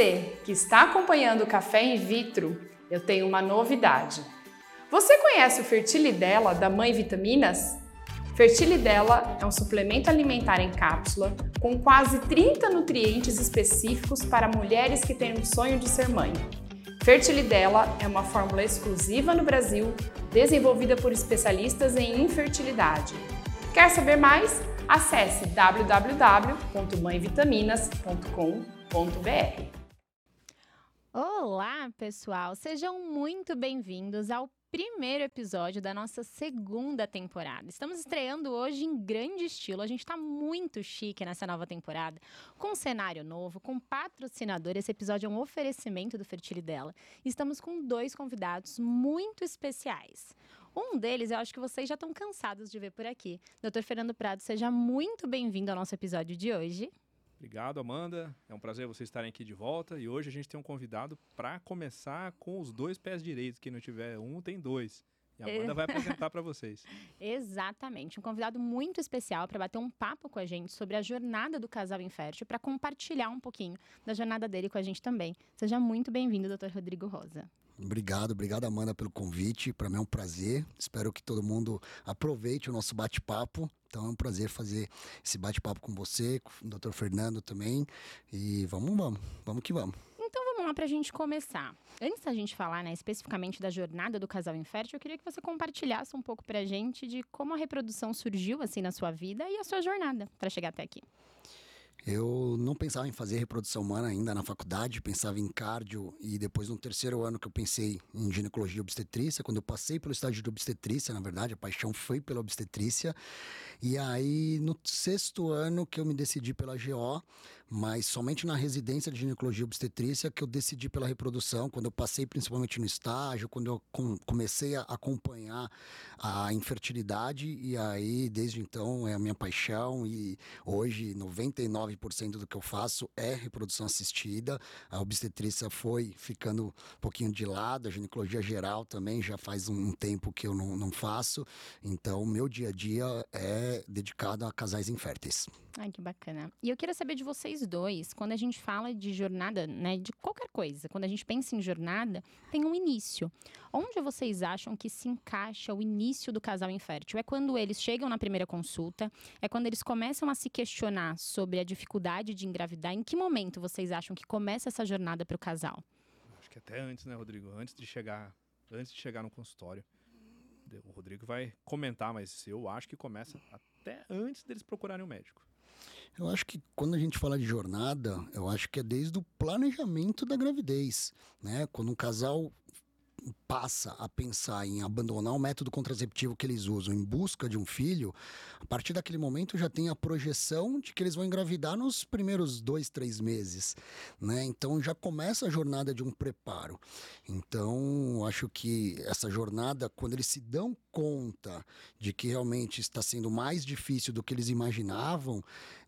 você que está acompanhando o Café in Vitro, eu tenho uma novidade. Você conhece o Fertilidela da Mãe Vitaminas? Fertilidela é um suplemento alimentar em cápsula com quase 30 nutrientes específicos para mulheres que têm um sonho de ser mãe. Fertilidela é uma fórmula exclusiva no Brasil, desenvolvida por especialistas em infertilidade. Quer saber mais? Acesse www.mãevitaminas.com.br. Olá, pessoal! Sejam muito bem-vindos ao primeiro episódio da nossa segunda temporada. Estamos estreando hoje em grande estilo. A gente está muito chique nessa nova temporada, com um cenário novo, com patrocinador. Esse episódio é um oferecimento do Fertilidela. Estamos com dois convidados muito especiais. Um deles eu acho que vocês já estão cansados de ver por aqui. Doutor Fernando Prado, seja muito bem-vindo ao nosso episódio de hoje. Obrigado, Amanda. É um prazer vocês estarem aqui de volta. E hoje a gente tem um convidado para começar com os dois pés direitos. Quem não tiver um, tem dois. E a Amanda vai apresentar para vocês. Exatamente. Um convidado muito especial para bater um papo com a gente sobre a jornada do casal infértil, para compartilhar um pouquinho da jornada dele com a gente também. Seja muito bem-vindo, doutor Rodrigo Rosa. Obrigado, obrigado, Amanda, pelo convite. Para mim é um prazer. Espero que todo mundo aproveite o nosso bate-papo. Então é um prazer fazer esse bate-papo com você, com o Dr. Fernando também. E vamos, vamos, vamos que vamos. Então vamos lá para a gente começar. Antes da gente falar né, especificamente da jornada do casal infértil, eu queria que você compartilhasse um pouco para a gente de como a reprodução surgiu assim na sua vida e a sua jornada para chegar até aqui. Eu não pensava em fazer reprodução humana ainda na faculdade, pensava em cardio e depois no terceiro ano que eu pensei em ginecologia e obstetrícia, quando eu passei pelo estágio de obstetrícia, na verdade, a paixão foi pela obstetrícia. E aí no sexto ano que eu me decidi pela GO, mas somente na residência de ginecologia e obstetrícia que eu decidi pela reprodução, quando eu passei principalmente no estágio, quando eu com, comecei a acompanhar a infertilidade e aí desde então é a minha paixão e hoje 99% do que eu faço é reprodução assistida. A obstetrícia foi ficando um pouquinho de lado, a ginecologia geral também já faz um tempo que eu não, não faço, então meu dia a dia é dedicado a casais inférteis. Ai, que bacana. E eu queria saber de vocês dois, quando a gente fala de jornada, né, de qualquer coisa, quando a gente pensa em jornada, tem um início. Onde vocês acham que se encaixa o início do casal infértil? É quando eles chegam na primeira consulta? É quando eles começam a se questionar sobre a dificuldade de engravidar? Em que momento vocês acham que começa essa jornada para o casal? Acho que até antes, né, Rodrigo? Antes de chegar, antes de chegar no consultório. O Rodrigo vai comentar, mas eu acho que começa até antes deles procurarem o um médico. Eu acho que quando a gente fala de jornada, eu acho que é desde o planejamento da gravidez, né? Quando um casal passa a pensar em abandonar o método contraceptivo que eles usam em busca de um filho, a partir daquele momento já tem a projeção de que eles vão engravidar nos primeiros dois, três meses, né? Então já começa a jornada de um preparo. Então acho que essa jornada, quando eles se dão conta de que realmente está sendo mais difícil do que eles imaginavam,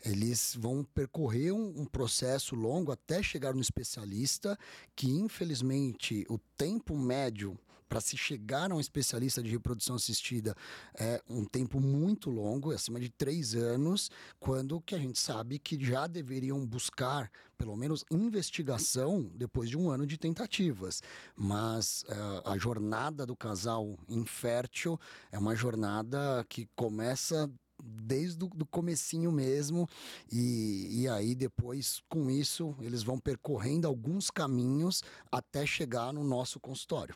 eles vão percorrer um, um processo longo até chegar no especialista, que infelizmente o tempo médio para se chegar a um especialista de reprodução assistida é um tempo muito longo, é acima de três anos, quando que a gente sabe que já deveriam buscar pelo menos investigação depois de um ano de tentativas. Mas uh, a jornada do casal infértil é uma jornada que começa desde o comecinho mesmo e, e aí depois com isso eles vão percorrendo alguns caminhos até chegar no nosso consultório.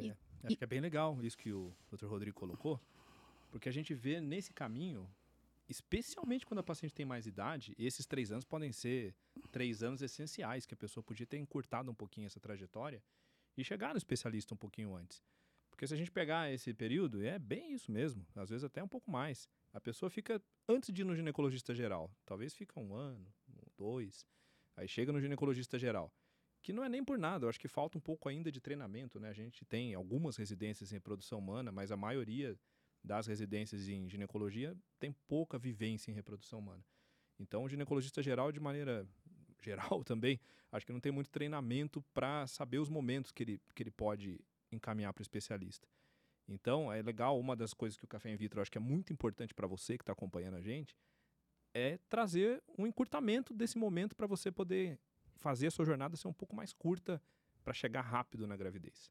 Yeah. É, acho que é bem legal isso que o Dr. Rodrigo colocou, porque a gente vê nesse caminho, especialmente quando a paciente tem mais idade, esses três anos podem ser três anos essenciais, que a pessoa podia ter encurtado um pouquinho essa trajetória e chegar no especialista um pouquinho antes. Porque se a gente pegar esse período, é bem isso mesmo, às vezes até um pouco mais. A pessoa fica antes de ir no ginecologista geral, talvez fica um ano, dois, aí chega no ginecologista geral que não é nem por nada, eu acho que falta um pouco ainda de treinamento, né? A gente tem algumas residências em reprodução humana, mas a maioria das residências em ginecologia tem pouca vivência em reprodução humana. Então, o ginecologista geral, de maneira geral também, acho que não tem muito treinamento para saber os momentos que ele, que ele pode encaminhar para o especialista. Então, é legal, uma das coisas que o Café in Vitro acho que é muito importante para você que está acompanhando a gente, é trazer um encurtamento desse momento para você poder fazer a sua jornada ser um pouco mais curta para chegar rápido na gravidez.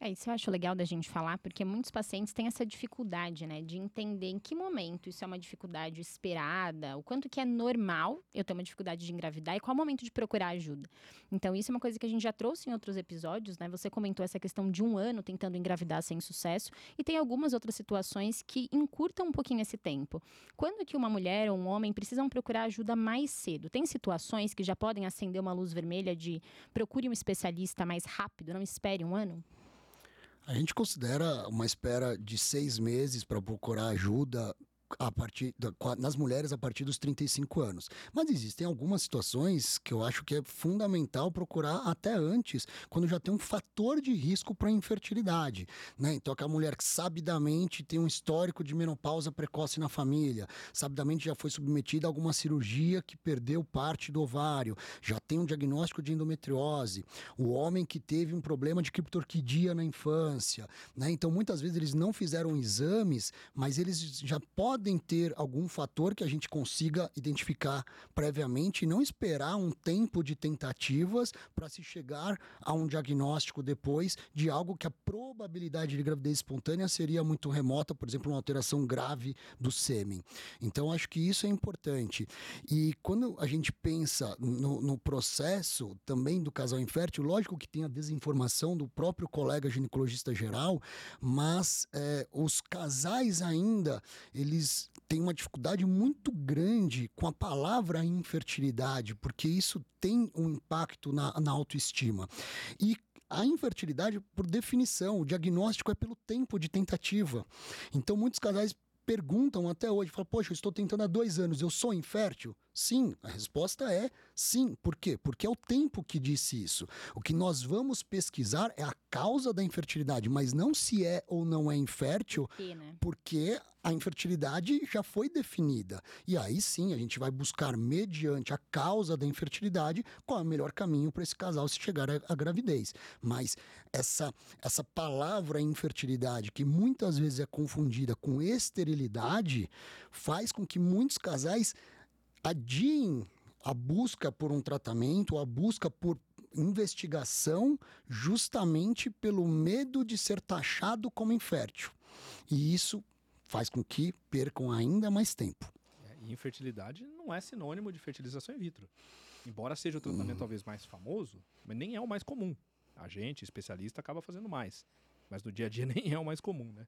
É, isso eu acho legal da gente falar, porque muitos pacientes têm essa dificuldade, né, de entender em que momento isso é uma dificuldade esperada, o quanto que é normal eu ter uma dificuldade de engravidar e qual é o momento de procurar ajuda. Então, isso é uma coisa que a gente já trouxe em outros episódios, né? Você comentou essa questão de um ano tentando engravidar sem sucesso, e tem algumas outras situações que encurtam um pouquinho esse tempo. Quando que uma mulher ou um homem precisam procurar ajuda mais cedo? Tem situações que já podem acender uma luz vermelha de procure um especialista mais rápido, não espere um ano? A gente considera uma espera de seis meses para procurar ajuda a partir da, nas mulheres a partir dos 35 anos. Mas existem algumas situações que eu acho que é fundamental procurar até antes, quando já tem um fator de risco para infertilidade. Né? Então, que a mulher que sabidamente tem um histórico de menopausa precoce na família, sabidamente já foi submetida a alguma cirurgia que perdeu parte do ovário, já tem um diagnóstico de endometriose, o homem que teve um problema de criptorquidia na infância. Né? Então, muitas vezes eles não fizeram exames, mas eles já podem podem ter algum fator que a gente consiga identificar previamente e não esperar um tempo de tentativas para se chegar a um diagnóstico depois de algo que a probabilidade de gravidez espontânea seria muito remota, por exemplo, uma alteração grave do sêmen. Então, acho que isso é importante. E quando a gente pensa no, no processo também do casal infértil, lógico que tem a desinformação do próprio colega ginecologista geral, mas é, os casais ainda, eles têm uma dificuldade muito grande com a palavra infertilidade, porque isso tem um impacto na, na autoestima. E a infertilidade, por definição, o diagnóstico é pelo tempo de tentativa. Então, muitos casais perguntam até hoje, falam, poxa, eu estou tentando há dois anos, eu sou infértil? Sim, a resposta é sim. Por quê? Porque é o tempo que disse isso. O que nós vamos pesquisar é a causa da infertilidade, mas não se é ou não é infértil, Por quê, né? porque a infertilidade já foi definida. E aí sim, a gente vai buscar, mediante a causa da infertilidade, qual é o melhor caminho para esse casal se chegar à, à gravidez. Mas essa, essa palavra infertilidade, que muitas vezes é confundida com esterilidade, faz com que muitos casais adiem a busca por um tratamento, a busca por investigação, justamente pelo medo de ser taxado como infértil. E isso faz com que percam ainda mais tempo. É, e infertilidade não é sinônimo de fertilização in vitro. Embora seja o tratamento talvez mais famoso, mas nem é o mais comum. A gente, especialista, acaba fazendo mais. Mas no dia a dia nem é o mais comum, né?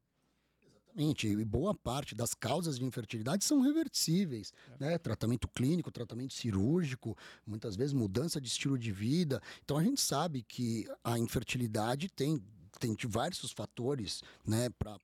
Exatamente, e boa parte das causas de infertilidade são reversíveis, né? Tratamento clínico, tratamento cirúrgico, muitas vezes mudança de estilo de vida. Então a gente sabe que a infertilidade tem tem diversos fatores, né, para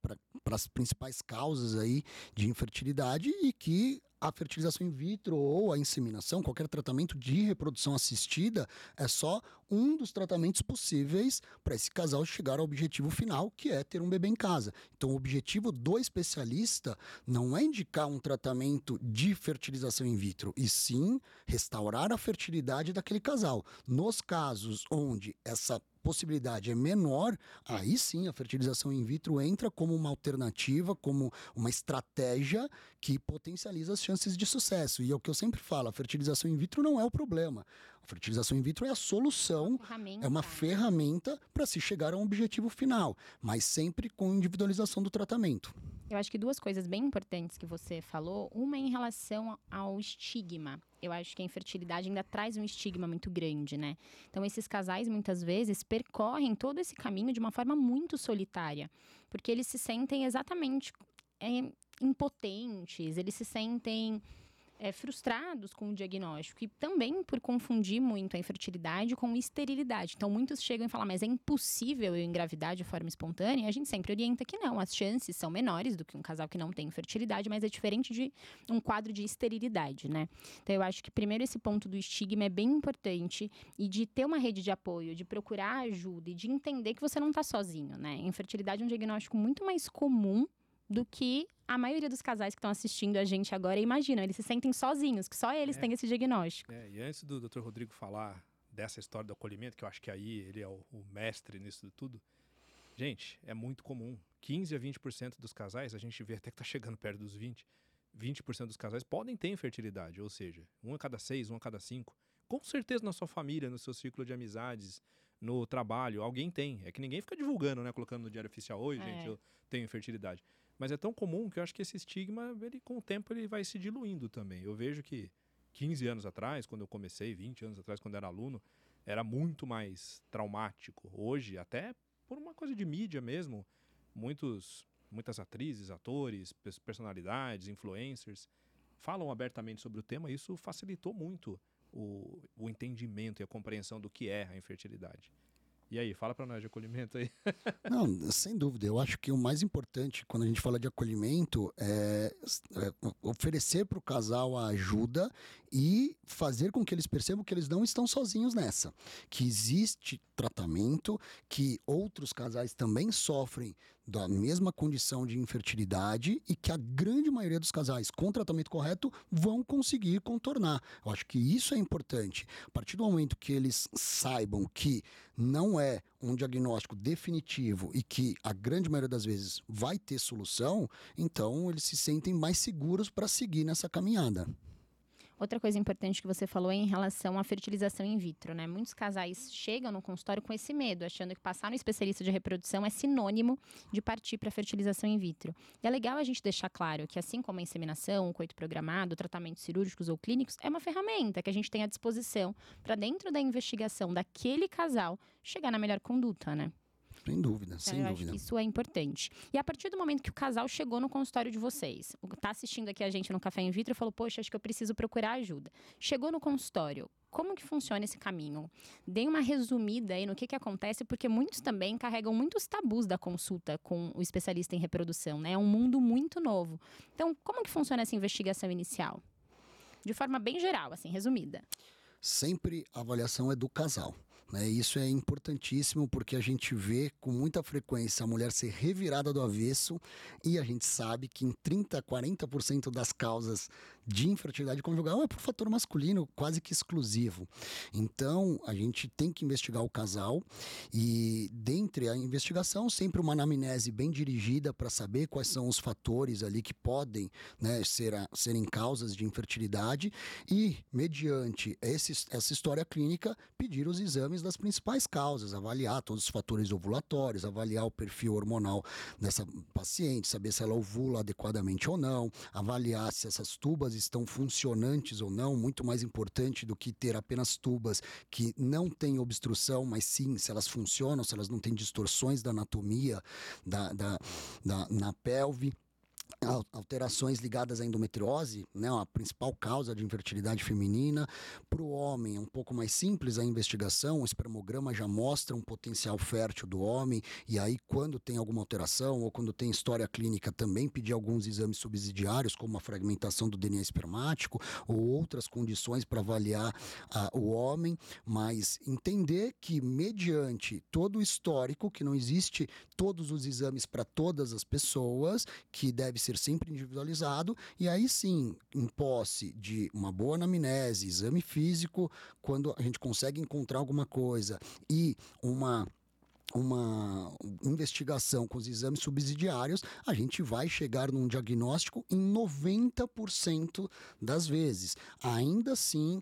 as principais causas aí de infertilidade e que a fertilização in vitro ou a inseminação, qualquer tratamento de reprodução assistida, é só um dos tratamentos possíveis para esse casal chegar ao objetivo final, que é ter um bebê em casa. Então, o objetivo do especialista não é indicar um tratamento de fertilização in vitro, e sim restaurar a fertilidade daquele casal. Nos casos onde essa possibilidade é menor, aí sim a fertilização in vitro entra como uma alternativa, como uma estratégia que potencializa as chances de sucesso. E é o que eu sempre falo, a fertilização in vitro não é o problema. A fertilização in vitro é a solução, é uma ferramenta para se chegar a um objetivo final, mas sempre com individualização do tratamento. Eu acho que duas coisas bem importantes que você falou. Uma é em relação ao estigma. Eu acho que a infertilidade ainda traz um estigma muito grande, né? Então, esses casais muitas vezes percorrem todo esse caminho de uma forma muito solitária, porque eles se sentem exatamente é, impotentes, eles se sentem é, frustrados com o diagnóstico e também por confundir muito a infertilidade com esterilidade. Então, muitos chegam e falam, mas é impossível eu engravidar de forma espontânea? E a gente sempre orienta que não, as chances são menores do que um casal que não tem infertilidade, mas é diferente de um quadro de esterilidade, né? Então, eu acho que primeiro esse ponto do estigma é bem importante e de ter uma rede de apoio, de procurar ajuda e de entender que você não está sozinho, né? Infertilidade é um diagnóstico muito mais comum do que a maioria dos casais que estão assistindo a gente agora imaginam. Eles se sentem sozinhos, que só eles É. têm esse diagnóstico. É, e antes do Dr. Rodrigo falar dessa história do acolhimento, que eu acho que aí ele é o, o mestre nisso tudo, gente, é muito comum. 15 a 20% dos casais, a gente vê até que tá chegando perto dos 20, 20% dos casais podem ter infertilidade, ou seja, um a cada seis, um a cada cinco. com certeza na sua família, no seu círculo de amizades, no trabalho, alguém tem. É que ninguém fica divulgando, né? Colocando no diário oficial, oi, É. gente, eu tenho infertilidade. Mas é tão comum que eu acho que esse estigma, ele, com o tempo, ele vai se diluindo também. Eu vejo que 15 anos atrás, quando eu comecei, 20 anos atrás, quando era aluno, era muito mais traumático. Hoje, até por uma coisa de mídia mesmo, muitos, muitas atrizes, atores, pers- personalidades, influencers falam abertamente sobre o tema. e Isso facilitou muito o, o entendimento e a compreensão do que é a infertilidade. E aí, fala pra nós de acolhimento aí. Não, sem dúvida. Eu acho que o mais importante quando a gente fala de acolhimento é, é oferecer para o casal a ajuda e fazer com que eles percebam que eles não estão sozinhos nessa. Que existe tratamento, que outros casais também sofrem da mesma condição de infertilidade e que a grande maioria dos casais com tratamento correto vão conseguir contornar. Eu acho que isso é importante. A partir do momento que eles saibam que não é um diagnóstico definitivo e que a grande maioria das vezes vai ter solução, então eles se sentem mais seguros para seguir nessa caminhada. Outra coisa importante que você falou é em relação à fertilização in vitro, né? Muitos casais chegam no consultório com esse medo, achando que passar no especialista de reprodução é sinônimo de partir para a fertilização in vitro. E é legal a gente deixar claro que, assim como a inseminação, o coito programado, tratamentos cirúrgicos ou clínicos, é uma ferramenta que a gente tem à disposição para, dentro da investigação daquele casal, chegar na melhor conduta, né? Sem dúvida, Então, sem eu acho dúvida. que isso é importante. E a partir do momento que o casal chegou no consultório de vocês, tá assistindo aqui a gente no Café in Vitro e falou, poxa, acho que eu preciso procurar ajuda. Chegou no consultório, como que funciona esse caminho? Dê uma resumida aí no que que acontece, porque muitos também carregam muitos tabus da consulta com o especialista em reprodução, né? É um mundo muito novo. Então, como que funciona essa investigação inicial? De forma bem geral, assim, resumida. sempre a avaliação é do casal. Né? Isso é importantíssimo porque a gente vê com muita frequência a mulher ser revirada do avesso e a gente sabe que em 30, 40% das causas de infertilidade conjugal é por fator masculino quase que exclusivo. Então a gente tem que investigar o casal e dentre a investigação sempre uma anamnese bem dirigida para saber quais são os fatores ali que podem né, ser a- serem causas de infertilidade e, mediante esse, essa história clínica, pedir os exames das principais causas, avaliar todos os fatores ovulatórios, avaliar o perfil hormonal dessa paciente, saber se ela ovula adequadamente ou não, avaliar se essas tubas estão funcionantes ou não, muito mais importante do que ter apenas tubas que não têm obstrução, mas sim se elas funcionam, se elas não têm distorções da anatomia da, da, da- na pelve alterações ligadas à endometriose, né, a principal causa de infertilidade feminina. Para o homem é um pouco mais simples a investigação, o espermograma já mostra um potencial fértil do homem, e aí quando tem alguma alteração ou quando tem história clínica também pedir alguns exames subsidiários, como a fragmentação do DNA espermático ou outras condições para avaliar ah, o homem, mas entender que mediante todo o histórico, que não existe todos os exames para todas as pessoas, que deve ser sempre individualizado, e aí sim, em posse de uma boa anamnese, exame físico, quando a gente consegue encontrar alguma coisa e uma uma investigação com os exames subsidiários, a gente vai chegar num diagnóstico em 90% das vezes. Ainda assim,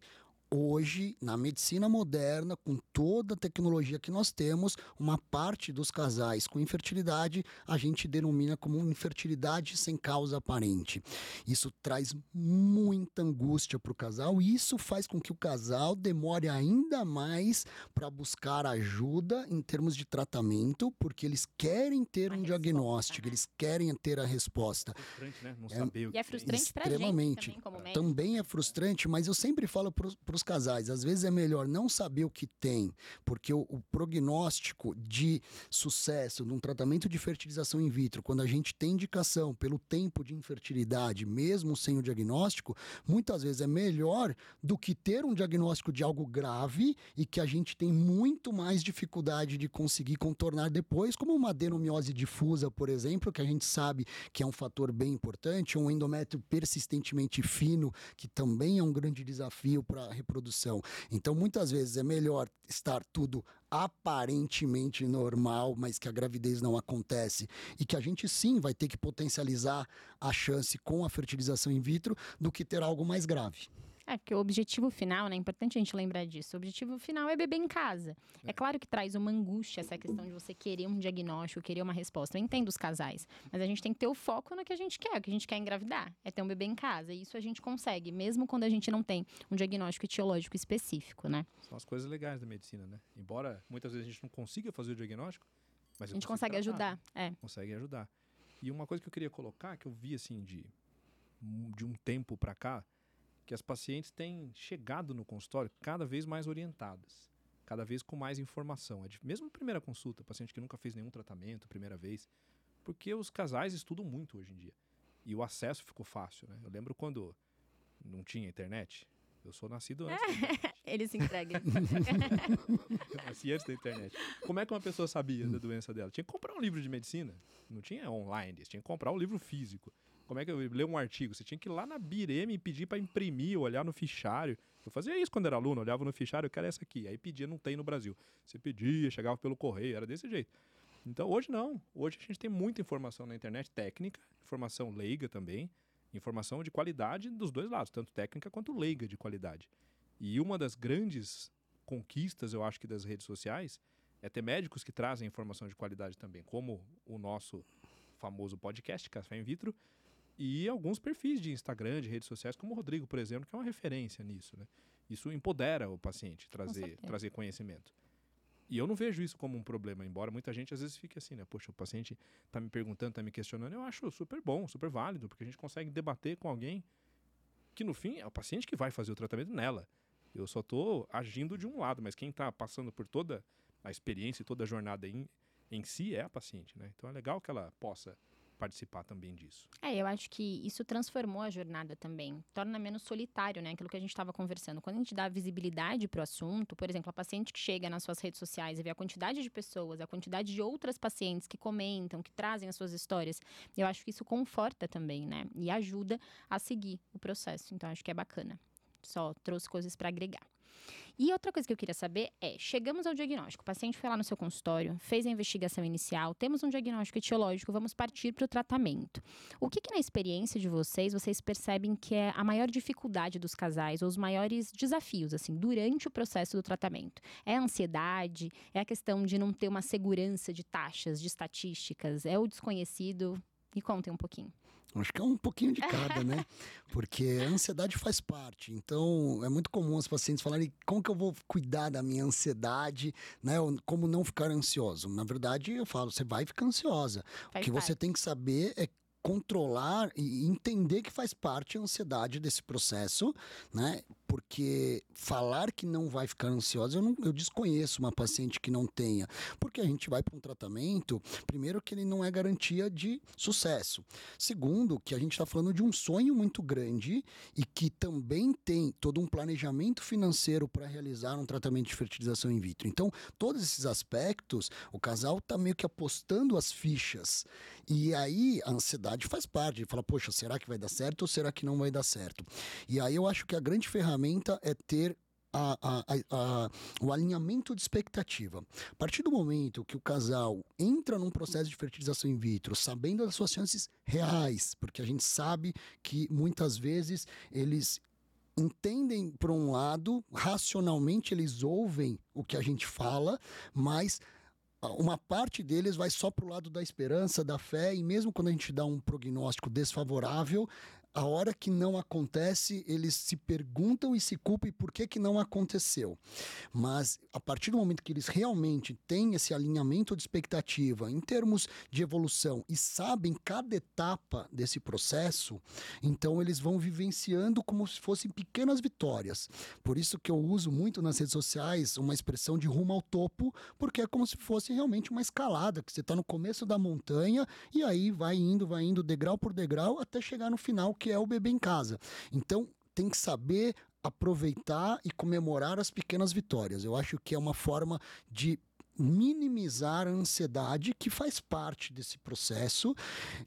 hoje, na medicina moderna, com toda a tecnologia que nós temos, uma parte dos casais com infertilidade a gente denomina como infertilidade sem causa aparente. Isso traz muita angústia para o casal e isso faz com que o casal demore ainda mais para buscar ajuda em termos de tratamento, porque eles querem ter A um resposta, diagnóstico, né? eles querem ter a resposta. Frustrante, né? Não É- saber o E é que frustrante pra gente Extremamente. também, como médico. Também é frustrante, mas eu sempre falo para os casais: às vezes é melhor não saber o que tem, porque o, o prognóstico de sucesso num tratamento de fertilização in vitro, quando a gente tem indicação pelo tempo de infertilidade, mesmo sem o diagnóstico, muitas vezes é melhor do que ter um diagnóstico de algo grave e que a gente tem muito mais dificuldade de conseguir contornar depois, como uma adenomiose difusa, por exemplo, que a gente sabe que é um fator bem importante, um endométrio persistentemente fino, que também é um grande desafio para a reprodução. Então, muitas vezes é melhor estar tudo aparentemente normal, mas que a gravidez não acontece e que a gente sim vai ter que potencializar a chance com a fertilização in vitro do que ter algo mais grave. É, porque o objetivo final, né? É importante a gente lembrar disso. O objetivo final é beber em casa. É, é claro que traz uma angústia essa questão de você querer um diagnóstico, querer uma resposta. Eu entendo os casais, mas a gente tem que ter o foco no que a gente quer. O que a gente quer engravidar é ter um bebê em casa. E isso a gente consegue, mesmo quando a gente não tem um diagnóstico etiológico específico, né? São as coisas legais da medicina, né? Embora muitas vezes a gente não consiga fazer o diagnóstico, mas a gente consegue tratar, ajudar. É. Consegue ajudar. E uma coisa que eu queria colocar, que eu vi assim de, de um tempo para cá, que as pacientes têm chegado no consultório cada vez mais orientadas, cada vez com mais informação. É de, mesmo primeira consulta, paciente que nunca fez nenhum tratamento, primeira vez, porque os casais estudam muito hoje em dia. E o acesso ficou fácil, né? Eu lembro quando não tinha internet. Eu sou nascido antes. Ele se entrega. Nasci antes da internet. Como é que uma pessoa sabia da doença dela? Tinha que comprar um livro de medicina. Não tinha online, tinha que comprar o um livro físico. Como é que eu ler um artigo? Você tinha que ir lá na Bireme e pedir para imprimir, olhar no fichário. Eu fazia isso quando era aluno, olhava no fichário, eu quero essa aqui. Aí pedia, não tem no Brasil. Você pedia, chegava pelo correio, era desse jeito. Então hoje não. Hoje a gente tem muita informação na internet técnica, informação leiga também, informação de qualidade dos dois lados, tanto técnica quanto leiga de qualidade. E uma das grandes conquistas, eu acho que das redes sociais, é ter médicos que trazem informação de qualidade também, como o nosso famoso podcast Café in Vitro, e alguns perfis de Instagram, de redes sociais, como o Rodrigo, por exemplo, que é uma referência nisso. Né? Isso empodera o paciente, trazer, trazer conhecimento. E eu não vejo isso como um problema, embora muita gente às vezes fique assim, né? Poxa, o paciente está me perguntando, está me questionando. Eu acho super bom, super válido, porque a gente consegue debater com alguém que no fim é o paciente que vai fazer o tratamento nela. Eu só estou agindo de um lado, mas quem está passando por toda a experiência e toda a jornada em, em si é a paciente, né? Então é legal que ela possa participar também disso. É, eu acho que isso transformou a jornada também, torna menos solitário, né? Aquilo que a gente estava conversando. Quando a gente dá visibilidade para o assunto, por exemplo, a paciente que chega nas suas redes sociais e vê a quantidade de pessoas, a quantidade de outras pacientes que comentam, que trazem as suas histórias, eu acho que isso conforta também, né? E ajuda a seguir o processo. Então, acho que é bacana. Só trouxe coisas para agregar. E outra coisa que eu queria saber é: chegamos ao diagnóstico, o paciente foi lá no seu consultório, fez a investigação inicial, temos um diagnóstico etiológico, vamos partir para o tratamento. O que, que, na experiência de vocês, vocês percebem que é a maior dificuldade dos casais, ou os maiores desafios, assim, durante o processo do tratamento? É a ansiedade? É a questão de não ter uma segurança de taxas, de estatísticas? É o desconhecido? Me contem um pouquinho. Acho que é um pouquinho de cada, né? Porque a ansiedade faz parte. Então, é muito comum os pacientes falarem como que eu vou cuidar da minha ansiedade, né? Como não ficar ansioso. Na verdade, eu falo, você vai ficar ansiosa. Faz o que parte. você tem que saber é controlar e entender que faz parte a ansiedade desse processo, né? porque falar que não vai ficar ansiosa, eu, não, eu desconheço uma paciente que não tenha, porque a gente vai para um tratamento, primeiro que ele não é garantia de sucesso, segundo que a gente está falando de um sonho muito grande e que também tem todo um planejamento financeiro para realizar um tratamento de fertilização in vitro. Então, todos esses aspectos, o casal está meio que apostando as fichas e aí a ansiedade faz parte, fala, poxa, será que vai dar certo ou será que não vai dar certo? E aí eu acho que a grande ferramenta ferramenta é ter a, a, a, o alinhamento de expectativa. A partir do momento que o casal entra num processo de fertilização in vitro, sabendo das suas chances reais, porque a gente sabe que muitas vezes eles entendem por um lado, racionalmente eles ouvem o que a gente fala, mas uma parte deles vai só para o lado da esperança, da fé, e mesmo quando a gente dá um prognóstico desfavorável, a hora que não acontece, eles se perguntam e se culpam por que, que não aconteceu. Mas a partir do momento que eles realmente têm esse alinhamento de expectativa em termos de evolução e sabem cada etapa desse processo, então eles vão vivenciando como se fossem pequenas vitórias. Por isso que eu uso muito nas redes sociais uma expressão de rumo ao topo, porque é como se fosse realmente uma escalada, que você está no começo da montanha e aí vai indo, vai indo degrau por degrau até chegar no final que é o bebê em casa. Então, tem que saber aproveitar e comemorar as pequenas vitórias. Eu acho que é uma forma de minimizar a ansiedade que faz parte desse processo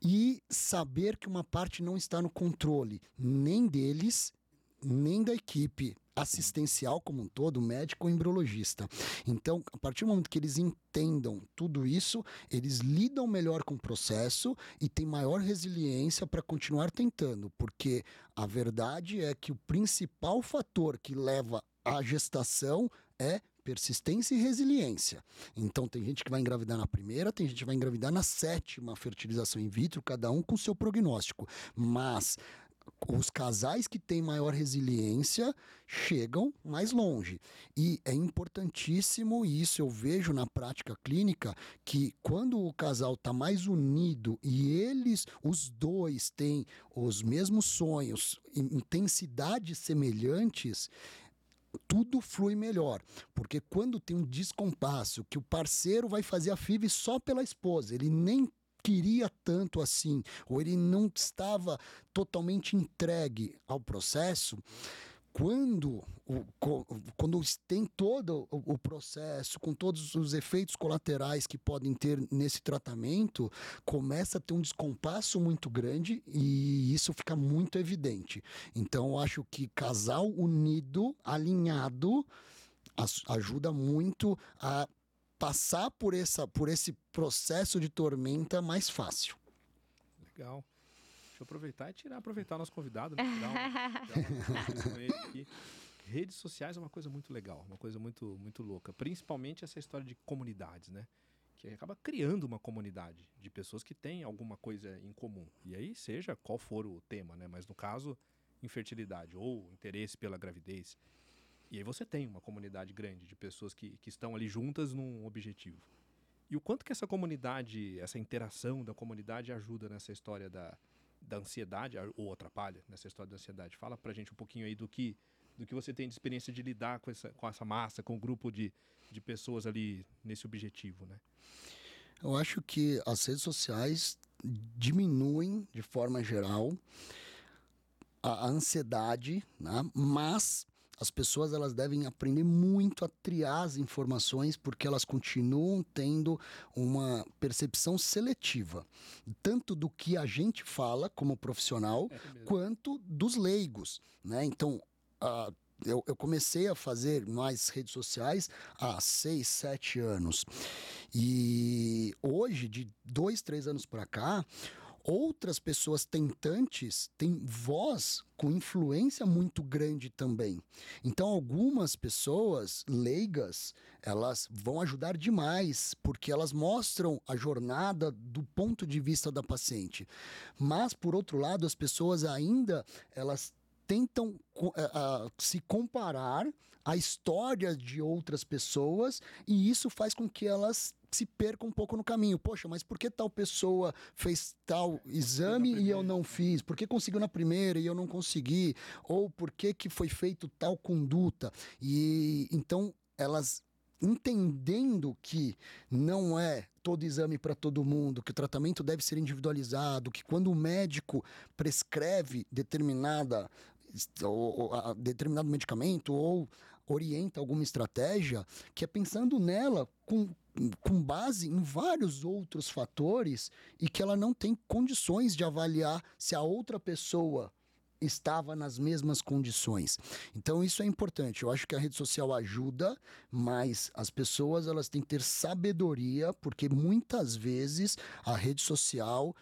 e saber que uma parte não está no controle nem deles nem da equipe assistencial como um todo, médico ou embriologista. Então, a partir do momento que eles entendam tudo isso, eles lidam melhor com o processo e têm maior resiliência para continuar tentando, porque a verdade é que o principal fator que leva à gestação é persistência e resiliência. Então, tem gente que vai engravidar na primeira, tem gente que vai engravidar na sétima fertilização in vitro, cada um com seu prognóstico. Mas os casais que têm maior resiliência chegam mais longe. E é importantíssimo, e isso eu vejo na prática clínica, que quando o casal está mais unido e eles, os dois, têm os mesmos sonhos, intensidades semelhantes, tudo flui melhor. Porque quando tem um descompasso, que o parceiro vai fazer a FIV só pela esposa, ele nem queria tanto assim, ou ele não estava totalmente entregue ao processo, quando, quando tem todo o, processo, com todos os efeitos colaterais que podem ter nesse tratamento, começa a ter um descompasso muito grande e isso fica muito evidente. Então, acho que casal unido, alinhado, ajuda muito a passar por, essa, por esse processo de tormenta mais fácil. Legal. Deixa eu aproveitar e tirar, aproveitar o nosso convidado, né? Redes sociais é uma coisa muito legal, uma coisa muito, muito louca. Principalmente essa história de comunidades, né? Que acaba criando uma comunidade de pessoas que têm alguma coisa em comum. E aí, seja qual for o tema, né? Mas no caso, infertilidade ou interesse pela gravidez, e aí você tem uma comunidade grande de pessoas que, que estão ali juntas num objetivo. E o quanto que essa comunidade, essa interação da comunidade ajuda nessa história da, da ansiedade, ou atrapalha nessa história da ansiedade? Fala pra gente um pouquinho aí do que, do que você tem de experiência de lidar com essa, com essa massa, com o um grupo de, de pessoas ali nesse objetivo, né? Eu acho que as redes sociais diminuem, de forma geral, a, a ansiedade, né? mas as pessoas elas devem aprender muito a triar as informações porque elas continuam tendo uma percepção seletiva, tanto do que a gente fala como profissional, é quanto dos leigos, né? Então, uh, eu, eu, comecei a fazer mais redes sociais há seis, sete anos. E hoje, de dois, três anos para cá, outras pessoas tentantes têm voz com influência muito grande também. Então, algumas pessoas leigas, elas vão ajudar demais, porque elas mostram a jornada do ponto de vista da paciente. Mas, por outro lado, as pessoas ainda, elas tentam uh, uh, se comparar à história de outras pessoas e isso faz com que elas se perca um pouco no caminho. Poxa, mas por que tal pessoa fez tal exame e eu não fiz? Por que conseguiu na primeira e eu não consegui? Ou por que, que foi feito tal conduta? E então elas entendendo que não é todo exame para todo mundo, que o tratamento deve ser individualizado, que quando o médico prescreve determinada ou, ou, a, determinado medicamento ou orienta alguma estratégia, que é pensando nela com com base em vários outros fatores e que ela não tem condições de avaliar se a outra pessoa estava nas mesmas condições. Então isso é importante. Eu acho que a rede social ajuda, mas as pessoas elas têm que ter sabedoria, porque muitas vezes a rede social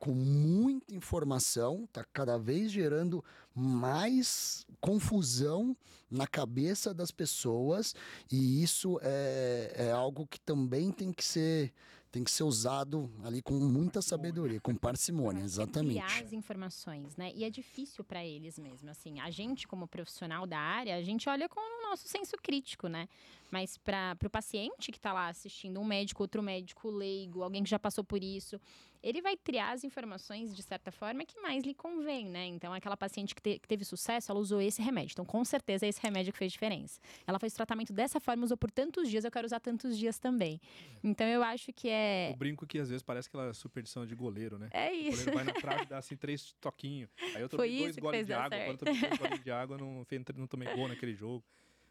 com muita informação, está cada vez gerando mais confusão na cabeça das pessoas e isso é, é algo que também tem que ser tem que ser usado ali com muita sabedoria, com parcimônia, exatamente. Criar as informações, né? E é difícil para eles mesmo, assim. A gente como profissional da área, a gente olha com o nosso senso crítico, né? Mas para o paciente que está lá assistindo, um médico, outro médico leigo, alguém que já passou por isso, ele vai criar as informações de certa forma que mais lhe convém, né? Então, aquela paciente que, te, que, teve sucesso, ela usou esse remédio. Então, com certeza, é esse remédio que fez diferença. Ela fez tratamento dessa forma, usou por tantos dias, eu quero usar tantos dias também. Então, eu acho que é. O brinco que às vezes parece aquela superstição de goleiro, né? É isso. O goleiro vai na trave e dá assim três toquinhos. Aí eu tomei dois goles de água, quando eu tomei dois goles de água, não, não tomei gol naquele jogo.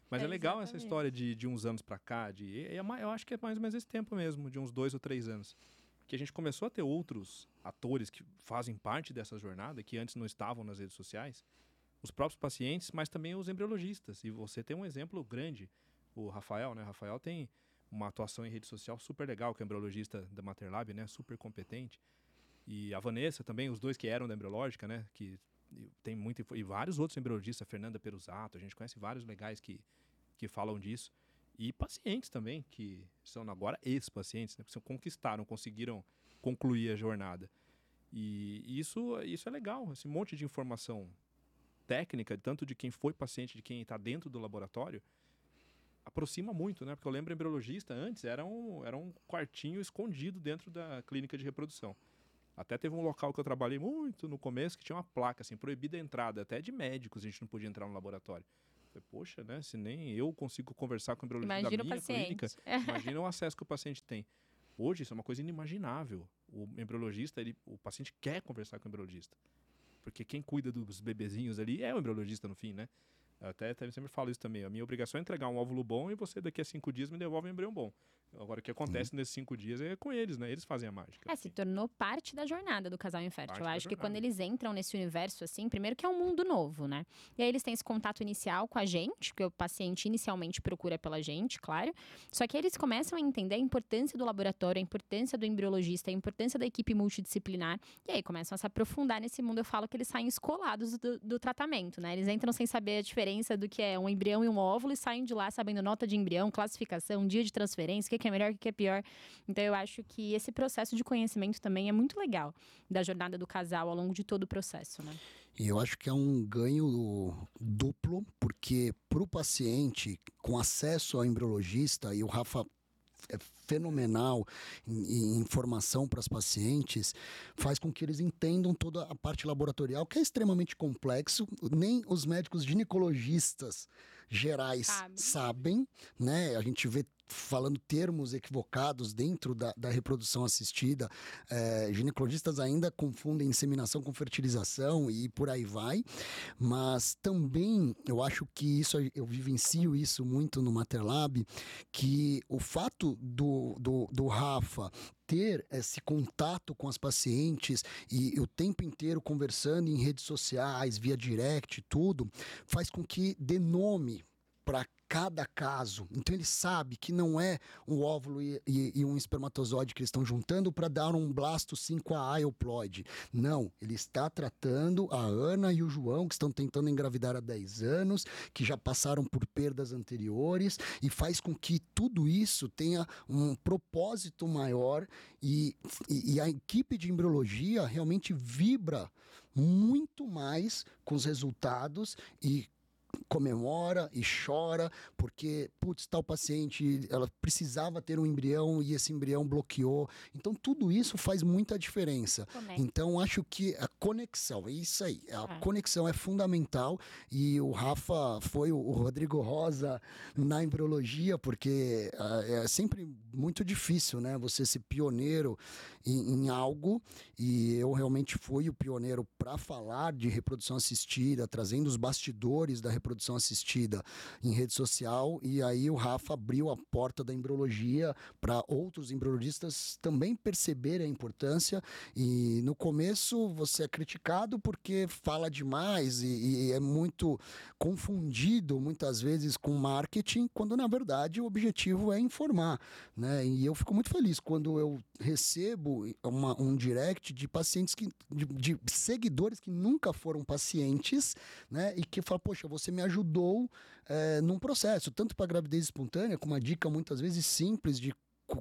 Mas é, é legal exatamente. essa história de, de uns anos para cá, de, é, eu acho que é mais ou menos esse tempo mesmo, de uns dois ou três anos que a gente começou a ter outros atores que fazem parte dessa jornada, que antes não estavam nas redes sociais, os próprios pacientes, mas também os embriologistas. E você tem um exemplo grande, o Rafael, né? Rafael tem uma atuação em rede social super legal, que é embriologista da Materlab, né? Super competente. E a Vanessa também, os dois que eram da embriológica, né? Que tem muito e vários outros embriologistas, Fernanda Perusato, a gente conhece vários legais que, que falam disso. E pacientes também, que são agora ex-pacientes, né? Que conquistaram, conseguiram concluir a jornada. E isso, isso é legal, esse monte de informação técnica, tanto de quem foi paciente, de quem está dentro do laboratório, aproxima muito, né? Porque eu lembro embriologista antes era um, era um quartinho escondido dentro da clínica de reprodução. Até teve um local que eu trabalhei muito no começo que tinha uma placa assim, proibida a entrada, até de médicos a gente não podia entrar no laboratório. Poxa, né? Se nem eu consigo conversar com o embriologista Imagina da minha clínica, imagina o acesso que o paciente tem. Hoje isso é uma coisa inimaginável. O embriologista, ele, o paciente quer conversar com o embriologista. Porque quem cuida dos bebezinhos ali é o embriologista no fim, né? Até, até sempre falo isso também. A minha obrigação é entregar um óvulo bom e você daqui a cinco dias me devolve um embrião bom. Agora, o que acontece uhum. nesses cinco dias é com eles, né? Eles fazem a mágica. É, se tornou parte da jornada do casal infértil. Parte Eu acho que quando eles entram nesse universo, assim, primeiro que é um mundo novo, né? E aí eles têm esse contato inicial com a gente, que o paciente inicialmente procura pela gente, claro. Só que eles começam a entender a importância do laboratório, a importância do embriologista, a importância da equipe multidisciplinar. E aí começam a se aprofundar nesse mundo. Eu falo que eles saem escolados do, do tratamento, né? Eles entram sem saber a diferença do que é um embrião e um óvulo e saem de lá sabendo nota de embrião, classificação, dia de transferência, o que que é melhor, o que é pior. Então eu acho que esse processo de conhecimento também é muito legal da jornada do casal ao longo de todo o processo, né? E eu acho que é um ganho duplo, porque para o paciente, com acesso ao embriologista, e o Rafa é fenomenal em, em informação para as pacientes, faz com que eles entendam toda a parte laboratorial, que é extremamente complexo. Nem os médicos ginecologistas gerais Sabe. sabem, né? A gente vê falando termos equivocados dentro da, da reprodução assistida. É, ginecologistas ainda confundem inseminação com fertilização e por aí vai. Mas também eu acho que isso, eu vivencio isso muito no Materlab, que o fato do, do, do Rafa ter esse contato com as pacientes e o tempo inteiro conversando em redes sociais, via direct, tudo, faz com que dê nome para cada caso. Então ele sabe que não é um óvulo e, e- e um espermatozoide que eles estão juntando para dar um blasto 5A euploide. Não, ele está tratando a Ana e o João, que estão tentando engravidar há 10 anos, que já passaram por perdas anteriores, e faz com que tudo isso tenha um propósito maior e, e- e a equipe de embriologia realmente vibra muito mais com os resultados e comemora e chora porque, putz, tal paciente, ela precisava ter um embrião e esse embrião bloqueou. Então, tudo isso faz muita diferença. Conecta. Então, acho que a conexão, é isso aí. A É. conexão é fundamental. E o Rafa foi o o Rodrigo Rosa na embriologia, porque ah, é sempre muito difícil, né? Você ser pioneiro em, em algo. E eu realmente fui o pioneiro para falar de reprodução assistida, trazendo os bastidores da reprodução assistida em rede social. E aí o Rafa abriu a porta da embriologia para outros embriologistas também perceberem a importância. E no começo você é criticado porque fala demais e, e é muito confundido muitas vezes com marketing, quando na verdade o objetivo é informar, né? E eu fico muito feliz quando eu recebo uma- um direct de pacientes que de, de seguidores que nunca foram pacientes, né? E que falam, poxa, você me ajudou eh, num processo, tanto para gravidez espontânea, com uma dica muitas vezes simples de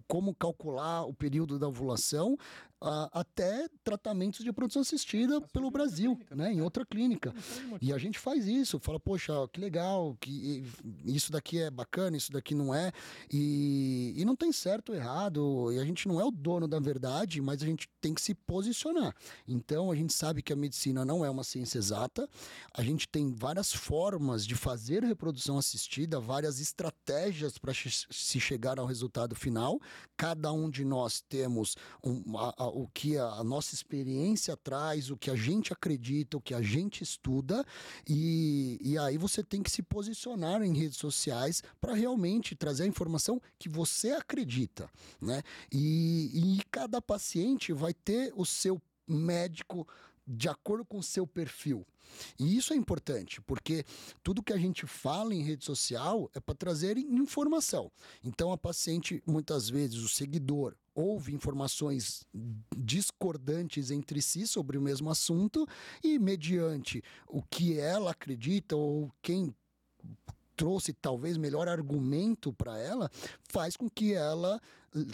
como calcular o período da ovulação, a- até tratamentos de produção assistida Assistida pelo Brasil, clínica, né? Em outra clínica. E a gente faz isso, fala, poxa, que legal, que isso daqui é bacana, isso daqui não é. E, e não tem certo ou errado, e a gente não é o dono da verdade, mas a gente tem que se posicionar. Então a gente sabe que a medicina não é uma ciência exata, a gente tem várias formas de fazer reprodução assistida, várias estratégias para se chegar ao resultado final. Cada um de nós temos um- a- a- o que a, a nossa experiência traz, o que a gente acredita, o que a gente estuda, e, e aí você tem que se posicionar em redes sociais para realmente trazer a informação que você acredita, né? E, e cada paciente vai ter o seu médico de acordo com o seu perfil. E isso é importante, porque tudo que a gente fala em rede social é para trazer informação. Então, a paciente, muitas vezes, o seguidor, ouve informações discordantes entre si sobre o mesmo assunto e, mediante o que ela acredita ou quem trouxe talvez melhor argumento para ela, faz com que ela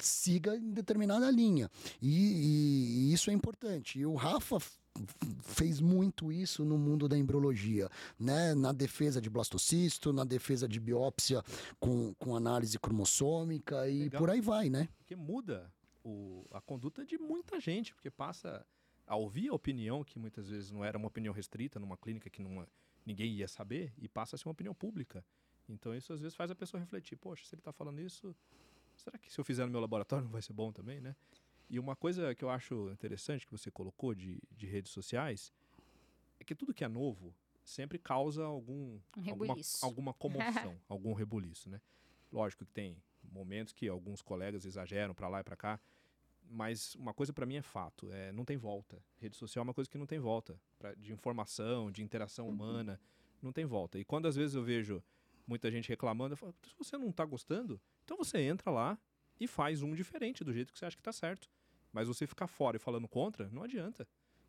siga em determinada linha. E, e, e isso é importante. E o Rafa fez muito isso no mundo da embriologia, né? Na defesa de blastocisto, na defesa de biópsia com, com análise cromossômica e Legal. por aí vai, né? Porque muda o, a conduta de muita gente, porque passa a ouvir a opinião que muitas vezes não era uma opinião restrita numa clínica que não, ninguém ia saber e passa a ser uma opinião pública. Então isso às vezes faz a pessoa refletir, poxa, se ele está falando isso, será que se eu fizer no meu laboratório não vai ser bom também, né? E uma coisa que eu acho interessante que você colocou de, de redes sociais é que tudo que é novo sempre causa algum, um alguma, alguma comoção, algum rebuliço, né? Lógico que tem momentos que alguns colegas exageram para lá e para cá, mas uma coisa para mim é fato, é, não tem volta. Rede social é uma coisa que não tem volta, pra, de informação, de interação humana, não tem volta. E quando às vezes eu vejo muita gente reclamando, eu falo, se você não está gostando, então você entra lá e faz um diferente do jeito que você acha que está certo. Mas você ficar fora e falando contra, não adianta.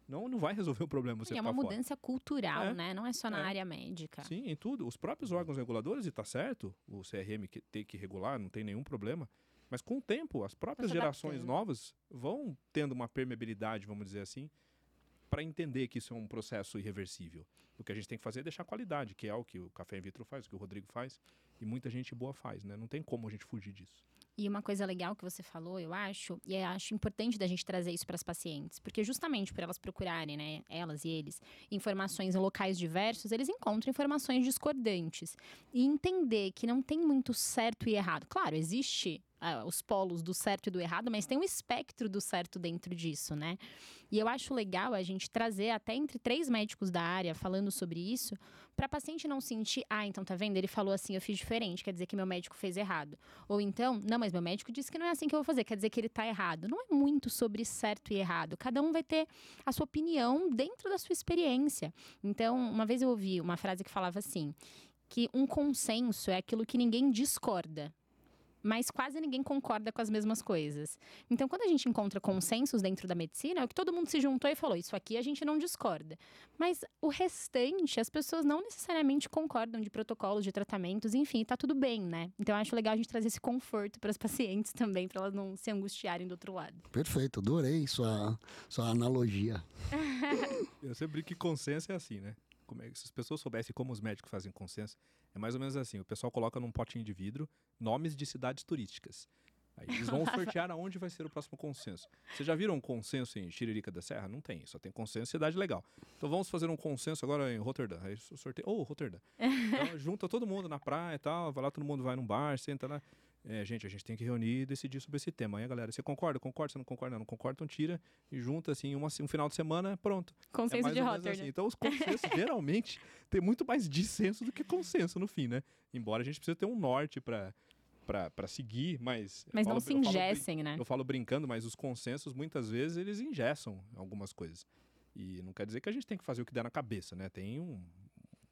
Não, não vai resolver o problema você É uma mudança fora. cultural, é, né? Não é só na é. área médica. Sim, em tudo. Os próprios órgãos reguladores, e está certo, o CRM que tem que regular, não tem nenhum problema. Mas com o tempo, as próprias gerações novas vão tendo uma permeabilidade, vamos dizer assim, para entender que isso é um processo irreversível. O que a gente tem que fazer é deixar qualidade, que é o que o Café in Vitro faz, o que o Rodrigo faz, e muita gente boa faz, né? Não tem como a gente fugir disso. E uma coisa legal que você falou, eu acho, e eu acho importante da gente trazer isso para as pacientes, porque justamente por elas procurarem, né, elas e eles, informações em locais diversos, eles encontram informações discordantes. E entender que não tem muito certo e errado. Claro, existe os polos do certo e do errado, mas tem um espectro do certo dentro disso, né? E eu acho legal a gente trazer até entre três médicos da área falando sobre isso, para paciente não sentir, ah, então tá vendo? Ele falou assim, eu fiz diferente, quer dizer que meu médico fez errado. Ou então, não, mas meu médico disse que não é assim que eu vou fazer, quer dizer que ele tá errado. Não é muito sobre certo e errado. Cada um vai ter a sua opinião dentro da sua experiência. Então, uma vez eu ouvi uma frase que falava assim: que um consenso é aquilo que ninguém discorda mas quase ninguém concorda com as mesmas coisas. Então, quando a gente encontra consensos dentro da medicina, é o que todo mundo se juntou e falou: isso aqui a gente não discorda. Mas o restante, as pessoas não necessariamente concordam de protocolos, de tratamentos, enfim, tá tudo bem, né? Então, eu acho legal a gente trazer esse conforto para as pacientes também, para elas não se angustiarem do outro lado. Perfeito, adorei sua, sua analogia. eu sempre brinco que consenso é assim, né? Como é, se as pessoas soubessem como os médicos fazem consenso, é mais ou menos assim: o pessoal coloca num potinho de vidro nomes de cidades turísticas. Aí eles vão sortear aonde vai ser o próximo consenso. Vocês já viram um consenso em Chiririca da Serra? Não tem, só tem consenso cidade legal. Então vamos fazer um consenso agora em Rotterdam. Aí sorteio, oh, Rotterdam. Então junta todo mundo na praia e tal, vai lá, todo mundo vai num bar, senta lá é, gente, a gente tem que reunir e decidir sobre esse tema. Aí, galera, você concorda? Concorda? Você não concorda? Não, não concorda? Então tira e junta, assim, uma, um final de semana, pronto. Consenso é de Rotterdam. Assim. Então, os consensos, geralmente, tem muito mais dissenso do que consenso no fim, né? Embora a gente precise ter um norte para para seguir, mas... Mas não se ingessem, né? Eu falo brincando, mas os consensos, muitas vezes, eles ingessam algumas coisas. E não quer dizer que a gente tem que fazer o que der na cabeça, né? Tem um,